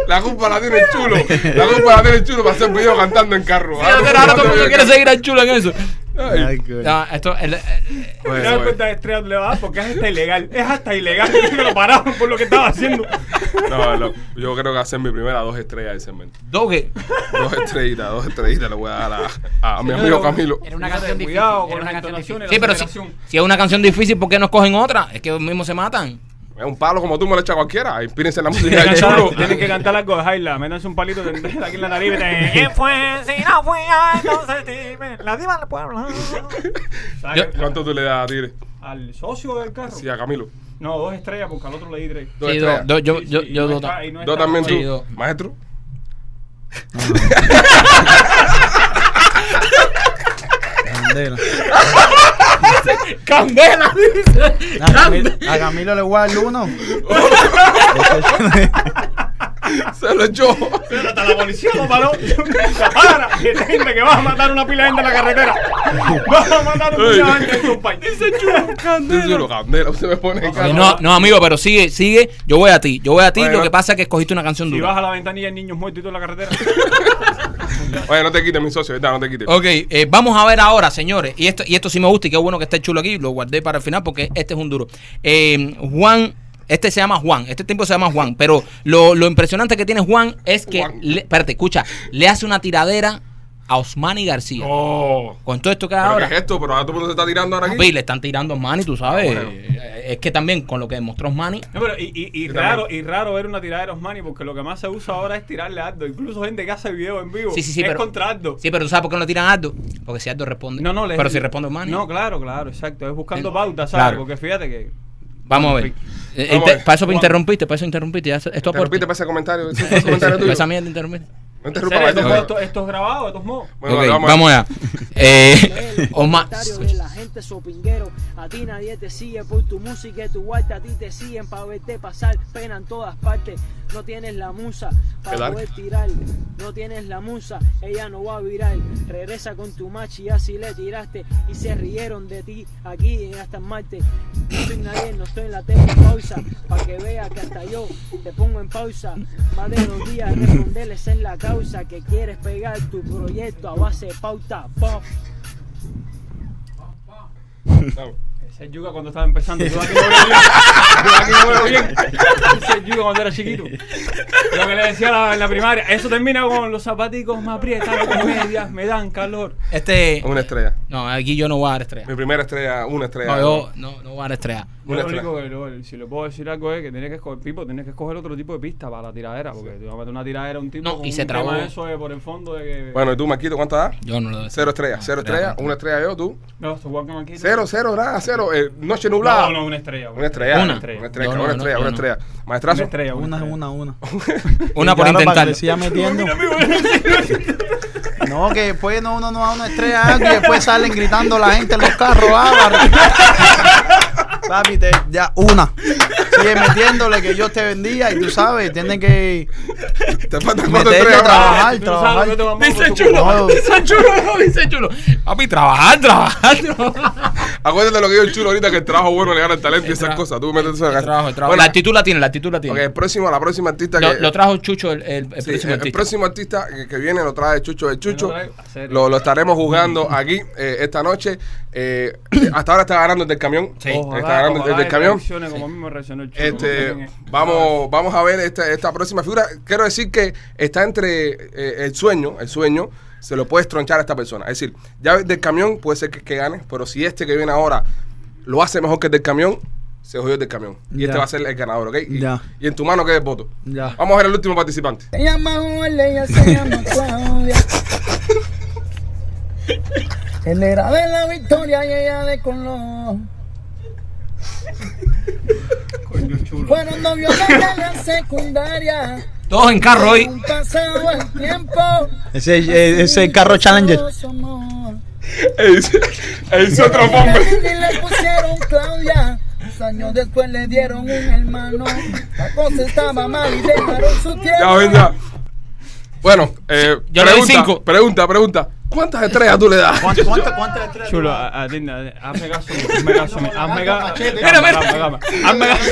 La culpa la tiene el chulo. La culpa la tiene el chulo para hacer video cantando en carro. Sí, ahora todo el mundo quiere seguir al chulo en eso. Ay. No, esto, el- el- Bueno, ¿Te das bueno. cuenta de estrella le va a dar? Porque es hasta ilegal. Es hasta ilegal que lo pararon por lo que estaba haciendo. No, no, yo creo que hacer mi primera dos estrellas de segmento. Doge. Dos estrellitas, dos estrellitas le voy a dar a, a mi amigo Camilo. Era una canción difícil. cuidado era con una las canción difícil. Sí, pero si, si es una canción difícil, ¿por qué no escogen otra? Es que ellos mismos se matan. Es un palo como tú me lo echa cualquiera. Inspírense en la música del [LAUGHS] chulo. tienen que cantar algo de Jaila. Métanse un palito de, aquí en la nariz. ¿Quién fue? Si no fui yo, entonces dime. La diva del pueblo. ¿Sabes [LAUGHS] Yo- qué? ¿Cuánto tú le das a Tigre? Al socio del carro. Sí, a Camilo. No, dos estrellas porque al otro le di tres. Dos Sí, estrellas. do- do- yo, Sí, yo, yo no dos. está- no también Sí, tú. Maestro. [LAUGHS] Candela. ¡Candela! dice. A Camilo, a Camilo le voy a dar uno. Se lo echó. Pero hasta la policía lo paró. Para, que gente que vas a matar una pila de gente en la carretera. Vas a matar una pila de gente en tu país. Dice chulo. Candela. Usted me pone en Sí, cara. No, no, amigo, pero sigue, sigue. Yo voy a ti. Yo voy a ti. Lo que pasa es que escogiste una canción Si dura. vas a la ventanilla hay niños muertos y todo en la carretera. [LAUGHS] Oye, no te quites, mi socio. ¿verdad? No te quites. Ok, eh, vamos a ver ahora, señores. Y esto, y esto sí me gusta y qué bueno que esté chulo aquí. Lo guardé para el final porque este es un duro. Eh, Juan, este se llama Juan. Este tipo se llama Juan. Pero lo, lo impresionante que tiene Juan es que, Juan. le- espérate, escucha, le hace una tiradera a Osmani García. Oh. Con todo esto que hay ¿Pero ahora. qué es esto? ¿Pero ahora el mundo se está tirando ahora aquí? Papi, le están tirando a Osmani, tú sabes. Ah, bueno. Eh, Es que también con lo que demostró Osmani. No, pero y, y, y Yo raro, también. y raro ver una tirada de Osmani porque lo que más se usa ahora es tirarle a Aldo. Incluso gente que hace video en vivo Sí, sí, sí, es pero- contra Aldo. Sí, pero ¿tú sabes por qué no le tiran a Aldo? Porque si Aldo responde. No, no, le- Pero si responde Osmani. No, claro, claro, exacto. Es buscando pautas, ¿sabes? claro. Porque fíjate que. Vamos a ver. Eh, ver. Para eso interrumpiste, para eso interrumpiste. Ya, esto Te aporte. repite para ese comentario. [LAUGHS] ¿Ese comentario Para tuyo? esa mierda interrumpiste. No más, Esto, esto- esto es grabado, de todos modos. Bueno, Ok, vale, vamos allá. [LAUGHS] Eh, [LAUGHS] [LAUGHS] Omar. comentario de la gente sopinguero A ti nadie te sigue por tu música y tu arte A ti te siguen para verte pasar pena en todas partes. No tienes la musa ¿Qué para poder tirar No tienes la musa, ella no va a virar. Regresa con tu machi y así le tiraste Y se rieron de ti aquí hasta en Marte. No soy nadie, no estoy en la tele pausa Para que vea que hasta yo te pongo en pausa. Más de dos días responderles en la causa Que quieres pegar tu proyecto a base de pauta pop. Ese es Yuga cuando estaba empezando. Yo aquí no veo bien. Yo aquí no veo bien. Ese es Yuga cuando era chiquito. Lo que le decía la- en la primaria. Eso termina con los zapaticos me aprietan con medias, me dan calor. Este. Una estrella. No, aquí yo no voy a dar estrella. Mi primera estrella, una estrella. No, yo no, no voy a dar estrella. Yo Una lo estrella. único que lo- si le puedo decir algo es que tienes que escoger, Pipo, tienes que escoger otro tipo de pista para la tiradera. Porque te vas a meter una tiradera a un tipo No, con y se un trabó. tema de eso de por el fondo de que. Bueno, ¿y tú, Marquito, cuánto das? Yo no lo doy. Cero estrellas. Cero estrella, estrellas. no. Una estrella yo, tú. No, esto igual que Marquito. Cero, cero, nada, cero. Eh, noche nublada. No, no, una estrella. Una estrella. Una. Una estrella, no, una no, estrella, una no. estrella. Una Maestrazo. estrella. Una, estrella. una, una. Una [LAUGHS] Y por intentar. metiendo. [LAUGHS] No, que después no, uno no da una estrella y después salen gritando la gente en los carros. Ah, [LAUGHS] Papi, te, ya, una. Sigue metiéndole que Dios te bendiga y tú sabes, tienes que Te faltan cuatro meterle estrellas. trabajar, trabajar. Dice chulo, dice chulo, no, dice chulo. Papi, trabajar, trabajar, trabajar. Acuérdate lo que dijo el chulo ahorita, que el trabajo bueno le gana el talento y El esas cosas. Tú metes eso en la El trabajo, el trabajo. Bueno, la actitud la tiene, la actitud la tiene. el próximo, la próxima artista Lo, que... lo trajo Chucho, el, el, el Sí, próximo el, el artista. próximo artista que, que viene lo trae Chucho de Chucho. lo. Lo, lo estaremos jugando aquí eh, esta noche. Eh, hasta ahora está ganando el del camión. Sí. Ojalá, está ganando el ojalá del y camión. como el chulo. Este, vamos, vamos a ver esta, esta próxima figura. Quiero decir que está entre eh, el sueño, el sueño, se lo puedes tronchar a esta persona. Es decir, ya del camión puede ser que, que gane, pero si este que viene ahora lo hace mejor que el del camión, se jodió el del camión. Y este va a ser el ganador, ¿ok? Y, Ya. y en tu mano queda el voto. Ya. Vamos a ver el último participante. Se llama ella se llama Claudia. [LAUGHS] Él era de la Victoria y ella de Colón. Fueron novios desde la secundaria. Todos en carro hoy. Ese ese es el carro Challenger. Él dice otro nombre. Y le pusieron Claudia. Dos años después le dieron un hermano. La cosa estaba mal y dejaron su Ya, tierra. ya. Bueno, eh, yo le doy pregunta, cinco. Pregunta, pregunta. ¿Cuántas estrellas tú le das? ¿Cuántas cuántas cuántas estrellas? Chulo, a- atiende, atiende. hazme caso, hazme caso hazme caso, hazme caso,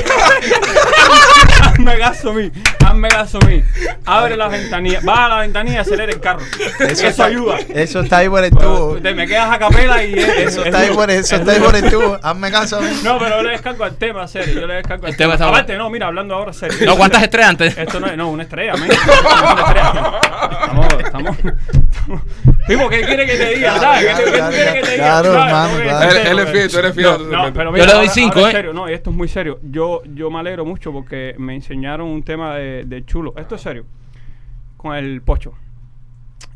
hazme caso a mí, [LAUGHS] hazme caso a mí. Abre la ventanilla, baja la ventanilla y acelera el carro. Eso, está- ayuda. Eso está ahí por el tubo. Te me quedas a capela y es- Eso es está ahí por, eso Es está ahí duro. por el tubo. Hazme caso a mí. No, pero yo le descargo al tema, serio. Yo le descargo al El tema tema. Aparte, no, mira, hablando ahora serio. No, ¿cuántas estrellas antes? Esto no es, no, una estrella, men. Una estrella. Estamos, estamos. estamos- Tipo, ¿qué quiere que te diga? ¿Sabes? ¿Qué, qué, qué tú quieres que te diga? Claro, ¿Sabes? hermano, claro. Él, él es fiel, tú eres fiel. No, pero Yo mira, le doy ahora- cinco, ahora ¿eh? serio, no, y esto es muy serio. Yo, yo me alegro mucho porque me enseñaron un tema de, de chulo. Esto es serio. Con el pocho.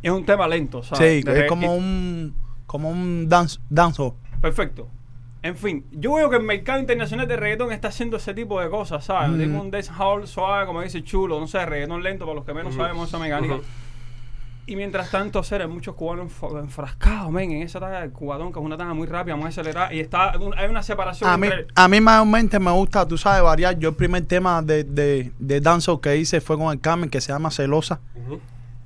Es un tema lento, ¿sabes? Sí, De- es como un como un dance, danzo. Perfecto. En fin, yo veo que el mercado internacional de reggaetón está haciendo ese tipo de cosas, ¿sabes? Tipo un dancehall suave, como dice chulo, no sé, reggaetón lento para los que menos sabemos esa mecánica. Ujú. Y mientras tanto, hacer hay muchos cubanos enfrascados, men, en esa talla del cubadón, que es una talla muy rápida, muy acelerada, y está un- hay una separación A mí, entre... a mí mayormente me gusta, tú sabes, variar. Yo el primer tema de, de, de danzo que hice fue con el Carmen, que se llama Celosa.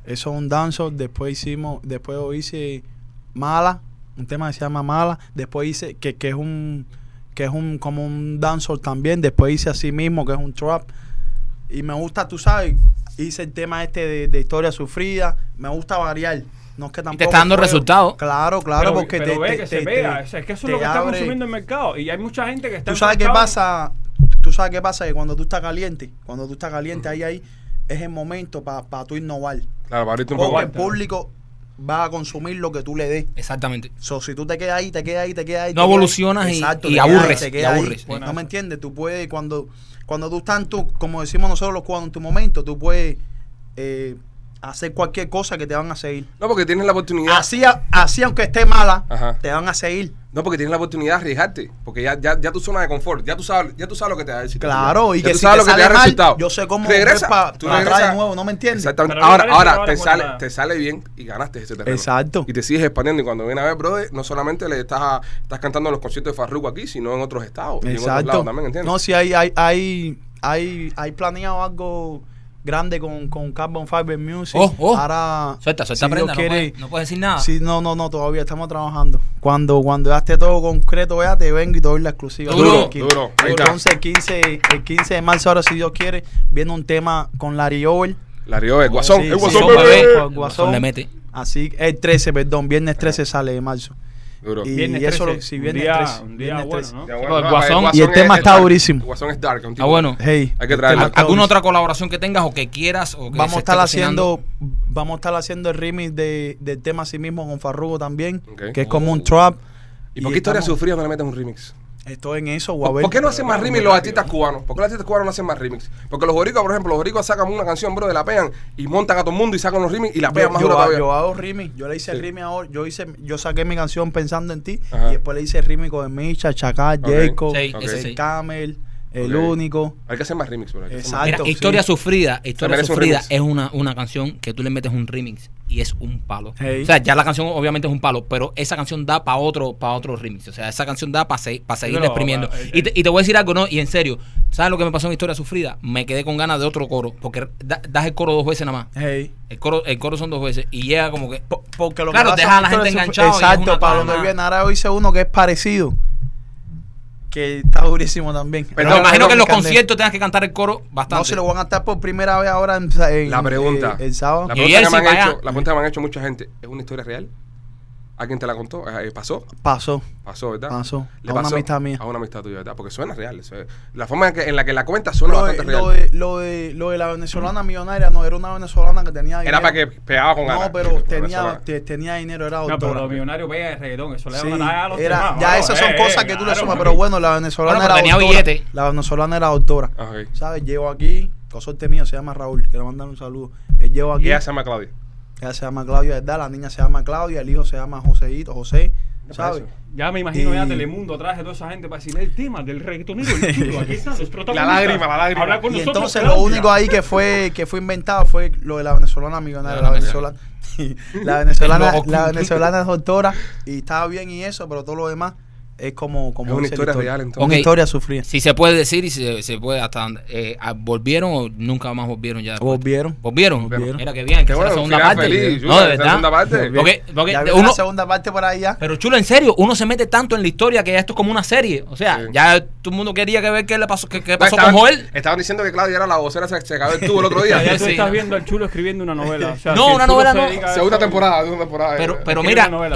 Eso es un danzo. Después hicimos, después hice Mala, un tema que se llama Mala. Después hice, que, que es un, que es un, como un danzo también. Después hice así mismo, que es un trap. Y me gusta, tú sabes, hice el tema este de, de historia sufrida. Me gusta variar. No es que tampoco. está dando resultados. Claro, claro, pero, porque pero te, ve te- que te- se te- vea, o sea, es que eso es lo te que está consumiendo el mercado. Y hay mucha gente que está ¿Tú sabes qué pasa? Tú sabes qué pasa que cuando tú estás caliente, cuando tú estás caliente ahí ahí es el momento para tú innovar. Claro, para abrirte un poco. Porque el público va a consumir lo que tú le des. Exactamente. So, si tú te quedas ahí, te quedas ahí, te quedas ahí. No te quedas evolucionas y- Exacto, y te ahí, aburres, te y ahí. aburres. No me entiendes, tú puedes, cuando, cuando tú estás como decimos nosotros los cubanos, en tu momento, tú puedes eh, hacer cualquier cosa que te van a seguir. No, porque tienes la oportunidad. Así, así aunque esté mala, Ajá. te van a seguir. No, porque tienes la oportunidad de arriesgarte. Porque ya, ya, ya tu zona de confort, ya tú sabes, ya tú sabes lo que te da el. Claro, y Ya que tú si sabes te lo que sale te da resultado. yo sé cómo Regresa, para tú atrás regresas- de nuevo, ¿no me entiendes? Exactamente. Ahora, ahora te, sale, te sale bien y ganaste ese terreno. Exacto. Y te sigues expandiendo. Y cuando viene a ver, brother, no solamente le estás, estás cantando en los conciertos de Farruko aquí, sino en otros estados. Y en otros Exacto. lados también, ¿entiendes? No, si hay, hay, hay, hay, hay planeado algo grande con, con Carbon Fiber Music. Oh, oh. Ahora, Suelta, suelta, si Dios prenda. No, quiere- puedes, no puedes decir nada. Sí, no, no, no, todavía estamos trabajando. Cuando, cuando ya esté todo concreto, ya te vengo y te doy la exclusiva. Duro, duro. Ahí está. Entonces, el 15, el 15 de marzo, ahora si Dios quiere, viene un tema con Larry Over. La Río, el guasón, Sí, el guasón, sí, bebé. El Guasón. Guasón le mete. Así, el 13, perdón, viernes 13 sale de marzo. Duro. Y Viernes eso 13, lo- sí, viernes día, 13, un día viernes bueno, 13. ¿no? Ya, El guasón. Y el tema es- está durísimo. El guasón es dark. un Ah, bueno. Hey, Hay que traerlo. ¿Alguna durísimo. otra colaboración que tengas o que quieras? O que vamos a estar haciendo vamos a estar haciendo el remix de, del tema así mismo con Farrugo también que es como un trap ¿Y por qué historia sufrida no le metes un remix? Estoy en eso o a ¿Por, ver por qué no hacen más remix los artistas cubanos? ¿Por qué los artistas cubanos no hacen más remix? Porque los boricuas, por ejemplo, los boricuas sacan una canción, bro, de la pegan y montan a todo el mundo y sacan los remix y la pegan yo, más yo hago- yo hago remix yo le hice el Sí. remix ahora yo hice yo saqué mi canción pensando en ti Ajá. y después le hice el remix con el Micha Chacal Ok. Jacob Sí, Ok. ese el sí. Camel el único Hay que hacer más remix, que hacer Exacto. Mira, Historia sí. Sufrida, Historia un Sufrida es una, una canción que tú le metes un remix y es un palo. Hey. O sea, ya la canción obviamente es un palo, pero esa canción da para otro, para otro remix. O sea, esa canción da para seguir Pero, exprimiendo. eh, Y te, y te voy a decir algo, ¿no? Y en serio, ¿sabes lo que me pasó en Historia Sufrida? Me quedé con ganas de otro coro, porque da- das el coro dos veces nada más. hey. El coro, el coro son dos veces y llega como que... Porque lo Claro, que pasa deja a la gente es exacto para donde viene ahora hice uno que es parecido que está durísimo también Pero me no, imagino no, que en los conciertos tengas que cantar el coro bastante. No, se lo van a estar por primera vez ahora en, en, La pregunta. eh, el sábado. La pregunta, que me han hecho, la pregunta que me han hecho mucha gente, ¿es una historia real? ¿Alguien te la contó? Eh, ¿Pasó? Pasó. Pasó, ¿verdad? Pasó. Le A una pasó amistad mía. A una amistad tuya, ¿verdad? Porque suena real. eso es- La forma en, que, en la que la cuenta suena Lo de, bastante lo, real. de, lo, de, lo de la venezolana millonaria no era una venezolana que tenía dinero. Era para que pegaba con ganas. No, pero tenía, te- tenía dinero, era No, pero doctora. los millonarios pega de reggaetón, eso le da Sí, talla a los era- demás. ya esas son Eh, cosas eh, que tú le sumas, pero bueno, la venezolana Bueno, era tenía doctora. billete. La venezolana era doctora. Ah, ok. ¿Sabes? Llevo aquí, consorte mío se llama Raúl, quiero mandar un saludo. Él llevo Y aquí, ella se llama Claudia. Ella se llama Claudia, ¿verdad? La niña se llama Claudia, el hijo se llama Joseito, José, ¿sabes? Ya me imagino Y- ya Telemundo atrás de toda esa gente para decirle el tema del reggaetonero, el aquí están los [LAUGHS] protagonistas. lágrima, la lágrima. Habla con Y nosotros, entonces Claudia. lo único ahí que fue que fue inventado fue lo de la venezolana millonaria, la La venezolana, [LAUGHS] la venezolana, la venezolana es doctora y estaba bien y eso, pero todo lo demás es como, como Es una la historia real, entonces. Una Ok. historia sufrida. Si se puede decir y si se, se puede hasta eh, ah, volvieron o nunca más volvieron ya. después? Volvieron. ¿Volvieron? Volvieron. Mira qué bien, que la bueno, un segunda parte. feliz, no, de verdad. segunda parte. Porque, porque ya viene uno, la segunda parte por ahí ya. pero chulo, en serio, uno se mete tanto en la historia que esto es como una serie. O sea, Sí. ya todo el mundo quería que ver qué le pasó, qué, qué No, pasó estaban, con Joel. estaban diciendo que Claudia era la vocera, se, se acabó el tubo el otro día. [LAUGHS] Ya tú Sí. estás viendo al chulo escribiendo una novela. o sea, No, si una novela se no. Segunda temporada, segunda temporada. Pero, eh. pero mira, una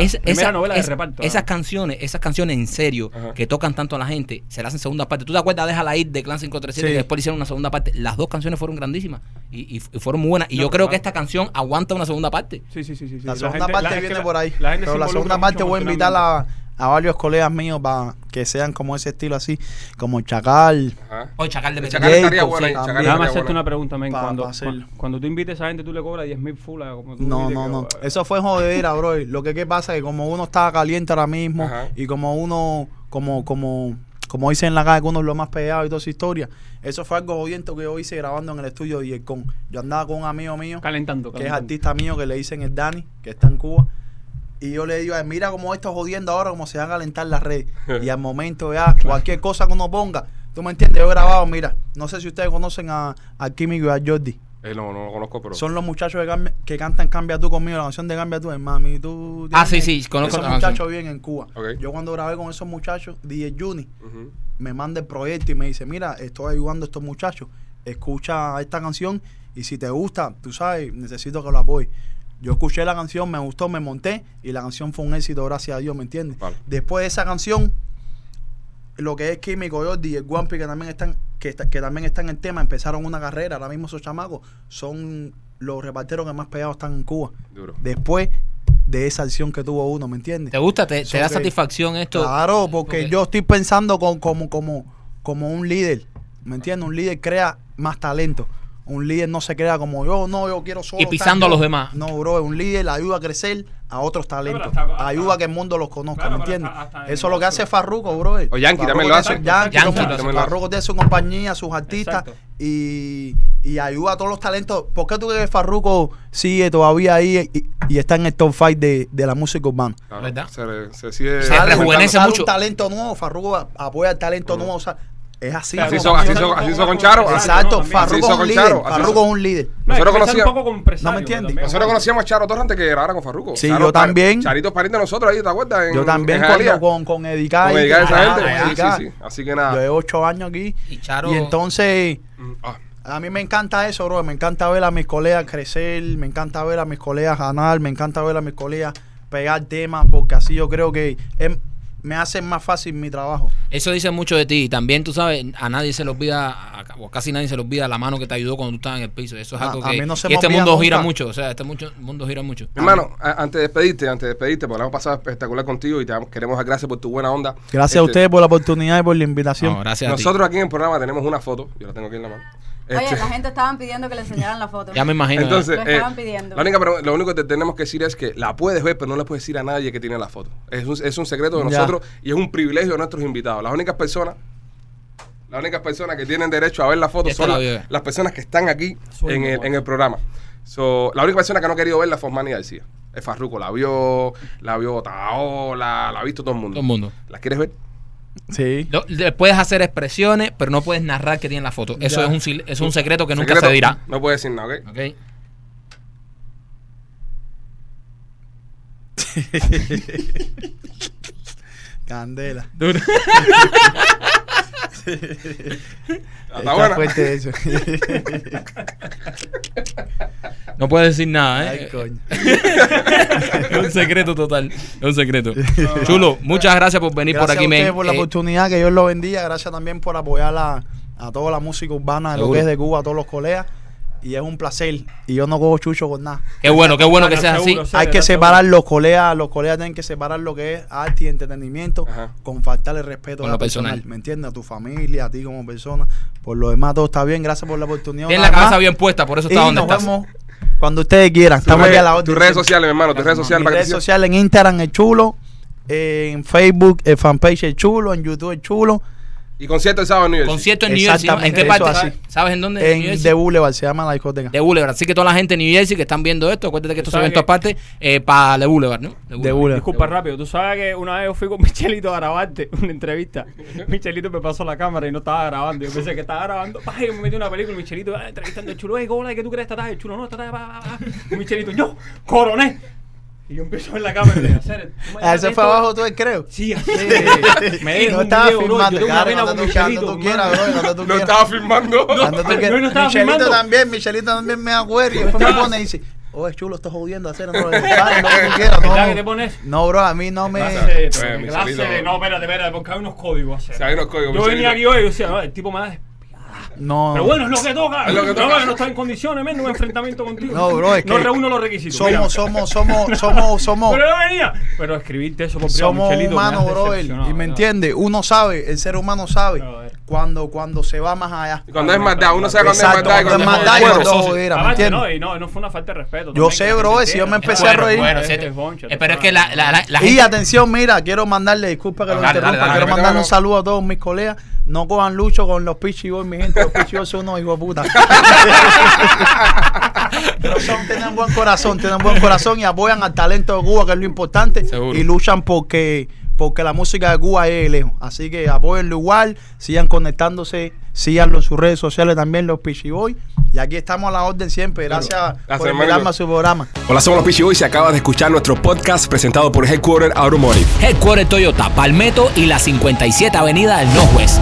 esas canciones, esas canciones en serio Ajá. que tocan tanto a la gente, se le hacen segunda parte. ¿Tú te acuerdas? Déjala ir de Clan 537 Sí. que después hicieron una segunda parte. Las dos canciones fueron grandísimas y, y- y fueron muy buenas. Y No, yo creo claro. que esta canción aguanta una segunda parte. Sí, sí, sí, sí. sí. La segunda gente- parte la- viene la- por ahí. la gente pero se la segunda parte voy a invitar a, a varios colegas míos para que sean como ese estilo así, como Chacal. Hoy Chacal de El. Chacal estaría bueno sí. Déjame hacerte bueno. una pregunta, men. Pa- Cuando, pa hacerlo. cu- cuando tú invites a esa gente, tú le cobras 10 mil full. Como tú No, no, que- no. Eso fue jodera, bro. Lo que, que pasa es que como uno está caliente ahora mismo Ajá. y como uno, como, como, como dicen en la calle, que uno es lo más pegado y toda esa historia, eso fue algo jodiento que yo hice grabando en el estudio de Yercon. Yo andaba con un amigo mío Calentando. que es calentando. artista mío, que le dicen el Dani, que está en Cuba. Y yo le digo, "Ay, mira cómo esto jodiendo ahora, cómo se van a calentar las redes. y al [LAUGHS] momento ya, cualquier cosa que uno ponga, tú me entiendes, yo he grabado, mira, no sé si ustedes conocen a, a Químico y a Jordi. Eh, no, no lo conozco, pero. Son los muchachos que, cambia- que cantan Cambia tú conmigo, la canción de Cambia tú, mami, tú. Ah, sí, sí, conozco Esos muchachos viven en Cuba. Yo cuando grabé con esos muchachos, DJ Juni, me manda el proyecto y me dice, mira, estoy ayudando a estos muchachos, escucha esta canción y si te gusta, tú sabes, necesito que lo apoyes. Yo escuché la canción, me gustó, me monté y la canción fue un éxito, gracias a Dios, ¿me entiendes? Vale. Después de esa canción, lo que es Químico, Jordi y el Guampi, que también están, que, está- que también están en el tema, empezaron una carrera, ahora mismo esos chamacos son los reparteros que más pegados están en Cuba. Duro. Después de esa acción que tuvo uno, ¿me entiendes? ¿Te gusta? ¿Te, da que- satisfacción esto? Claro, porque yo estoy pensando con- como, como, como un líder. ¿Me entiendes? Un líder crea más talento. Un líder no se crea como yo, no, yo quiero solo. Y pisando estar a los yo". demás. No, bro, un líder ayuda a crecer a otros talentos. pero hasta- hasta- ayuda a que el mundo los conozca, Claro, ¿me entiendes? hasta- hasta en Eso es lo que hace Farruko, bro. O Yankee también lo hace. Yankee, Yankee lo hace. Farruko tiene su compañía, sus artistas y, y ayuda a todos los talentos. ¿Por qué tú crees que Farruko sigue todavía ahí y, y está en el top 5 de, de la música urbana? Claro, ¿Verdad? Se, se sigue. Se rejuvenece mucho. un talento nuevo, Farruko apoya el talento nuevo. o sea, es así. Así hizo- así hizo- así hizo con Charo. Exacto, Farruko es un líder. Farruko es un líder. Nosotros conocíamos- No me entiendes. Nosotros ¿no? conocíamos a Charo Torres antes que grabara con Farruko. Sí, yo también. Charito es pariente de nosotros ahí, ¿te acuerdas? Yo también con, con, con Edicar. Con esa gente. con Sí, sí, sí. Así que Yo nada. llevo ocho años aquí. Y Charo- Y entonces, Mm, ah, a mí me encanta eso, bro. Me encanta ver a mis colegas crecer. Me encanta ver a mis colegas ganar. Me encanta ver a mis colegas pegar temas. Porque así yo creo que es- me hace más fácil mi trabajo. Eso dice mucho de ti. También, tú sabes, a nadie se le olvida, a- o casi nadie se le olvida la mano que te ayudó cuando tú estabas en el piso. Eso es A- algo a que. mí no me este mundo gira mucho. O sea, este mucho, mundo gira mucho. Mi hermano, antes de despedirte, antes de despedirte, porque la hemos pasado espectacular contigo y te queremos dar gracias por tu buena onda. Gracias a Este, ustedes por la oportunidad y por la invitación. No, gracias a ti. Nosotros aquí en el programa tenemos una foto, yo la tengo aquí en la mano. Oye, Este, la gente estaban pidiendo que le enseñaran la foto. Ya me imagino. Entonces, Lo eh, estaban pidiendo. la única, lo único que te tenemos que decir es que la puedes ver, pero no le puedes decir a nadie que tiene la foto. Es un, es un secreto de Ya. nosotros y es un privilegio de nuestros invitados. Las únicas personas, las únicas personas que tienen derecho a ver la foto son la la- las personas que están aquí en el, en el programa. So, la única persona que no ha querido verla fue Manny García. Es Farruko, la vio, la vio Taola, la ha visto todo el mundo. Todo el mundo. ¿La quieres ver? Sí. Lo- le puedes hacer expresiones, pero no puedes narrar que tiene la foto. Eso Ya. es un, sil- es un secreto que nunca Secreto, se dirá. No puedes decir nada, ¿ok? ¿Ok? [LAUGHS] Candela. [LAUGHS] Está Está buena. fuerte eso. [LAUGHS] No puedes decir nada, Ay, ¿eh? coño. [LAUGHS] es un secreto total. Es un secreto. [LAUGHS] Chulo, muchas gracias por venir Gracias por aquí, a ustedes por la Eh, oportunidad, que Dios los bendiga. Gracias también por apoyar a, a toda la música urbana de lo que es de Cuba, a todos los colegas. Y es un placer. Y yo no cojo chucho con nada. qué bueno, qué bueno que sea Seguro, así. sí. Hay que separar los colegas, los colegas tienen que separar lo que es arte y entretenimiento Ajá. con faltarle respeto Con a lo la personal. personal. ¿Me entiendes? A tu familia, a ti como persona. Por lo demás, todo está bien. Gracias por la oportunidad. Tienes la cabeza más. bien puesta, por eso Y está donde nos estás. vemos cuando ustedes quieran. Tus Estamos aquí a la orden. tus redes sociales, mi hermano, tus redes sociales Mis redes sociales en Instagram el chulo, en Facebook el fanpage el chulo, en YouTube el chulo. Y concierto el sábado en New Jersey. Concierto en New Jersey. ¿no? ¿En qué parte? así. ¿Sabes en dónde? En Jersey? The Boulevard se llama la discoteca. de Boulevard. Así que toda la gente de New Jersey que están viendo esto, acuérdate que esto se ve ¿Sabes en todas partes, eh, para The Boulevard, ¿no? The The Boulevard. Disculpa rápido, tú sabes que una vez yo fui con [LAUGHS] Michelito a grabarte una entrevista. Michelito me pasó la cámara y no estaba grabando. Yo pensé que estaba grabando. Ay, me metí una película y Michelito ah, entrevistando al chulo. Ey, ¿qué tú crees? ¿Estás el chulo? No, está Y Michelito, yo, coroné. Y yo empiezo ver la cámara digo, "Hacer, [LAUGHS] tú Ah, ese dejaste fue esto". abajo todo el creo. Sí, así. [LAUGHS] me no estaba filmando, [LAUGHS] Yo claro, cuando tú, Michelito. tú quieras, bro, cuando tú quieras. estaba filmando. Cuando tú yo quieras. no estaba Michelito también, Michelito también me acuerdo. Y después me pone y dice, oh, es chulo, estás jodiendo, hacer no, tú quieras. ¿Verdad que te No, pones? no, bro, a mí no me... Clase de- de- no, espérate, espérate, porque hay unos códigos. hacer. Sí, hay unos códigos, Yo venía aquí hoy y decía, no, el tipo me da No, Pero bueno, es lo que toca. Es lo que No, toca. no, está en condiciones, men, un enfrentamiento contigo. No, bro, es No que reúno los requisitos. mira. somos, somos, somos, somos, somos... Pero yo venía. Pero escribirte eso por Somos Michelito, humanos, decepcionado, Y me ¿verdad? entiende, uno sabe, el ser humano sabe No, eh. cuando, cuando se va más allá. Cuando es maldad, uno sabe cuando es Exacto, maldad cuando es cuando maldad y cuando socio. jodera, ¿me Aparte, no, entiendes? no, no fue una falta de respeto. Yo también, sé, bro, gente si yo me empecé a reír. bueno, Es sí, es eh, pero es que la, sabes. la, la, la Y gente... atención, mira, quiero mandarle, disculpa que lo Dale, dale, interrumpa, dale, quiero dale, mandarle un saludo a todos mis colegas. No cojan lucho con los Pichi Boys, mi gente. Los Pichi Boys son unos hijos puta. Pero son, tienen buen corazón, tienen buen corazón y apoyan al talento de Cuba, que es lo importante. Seguro. Y luchan porque, porque la música de Cuba es lejos. Así que apóyenlo igual, sigan conectándose, síganlo en sus redes sociales también, los Pichi Boys. Y aquí estamos a la orden siempre. Gracias por invitarme a su programa. Hola, somos los Pichi Boys y acabas de escuchar nuestro podcast presentado por Headquarter Automotive. Headquarter Toyota, Palmetto y la 57 Avenida del Northwest.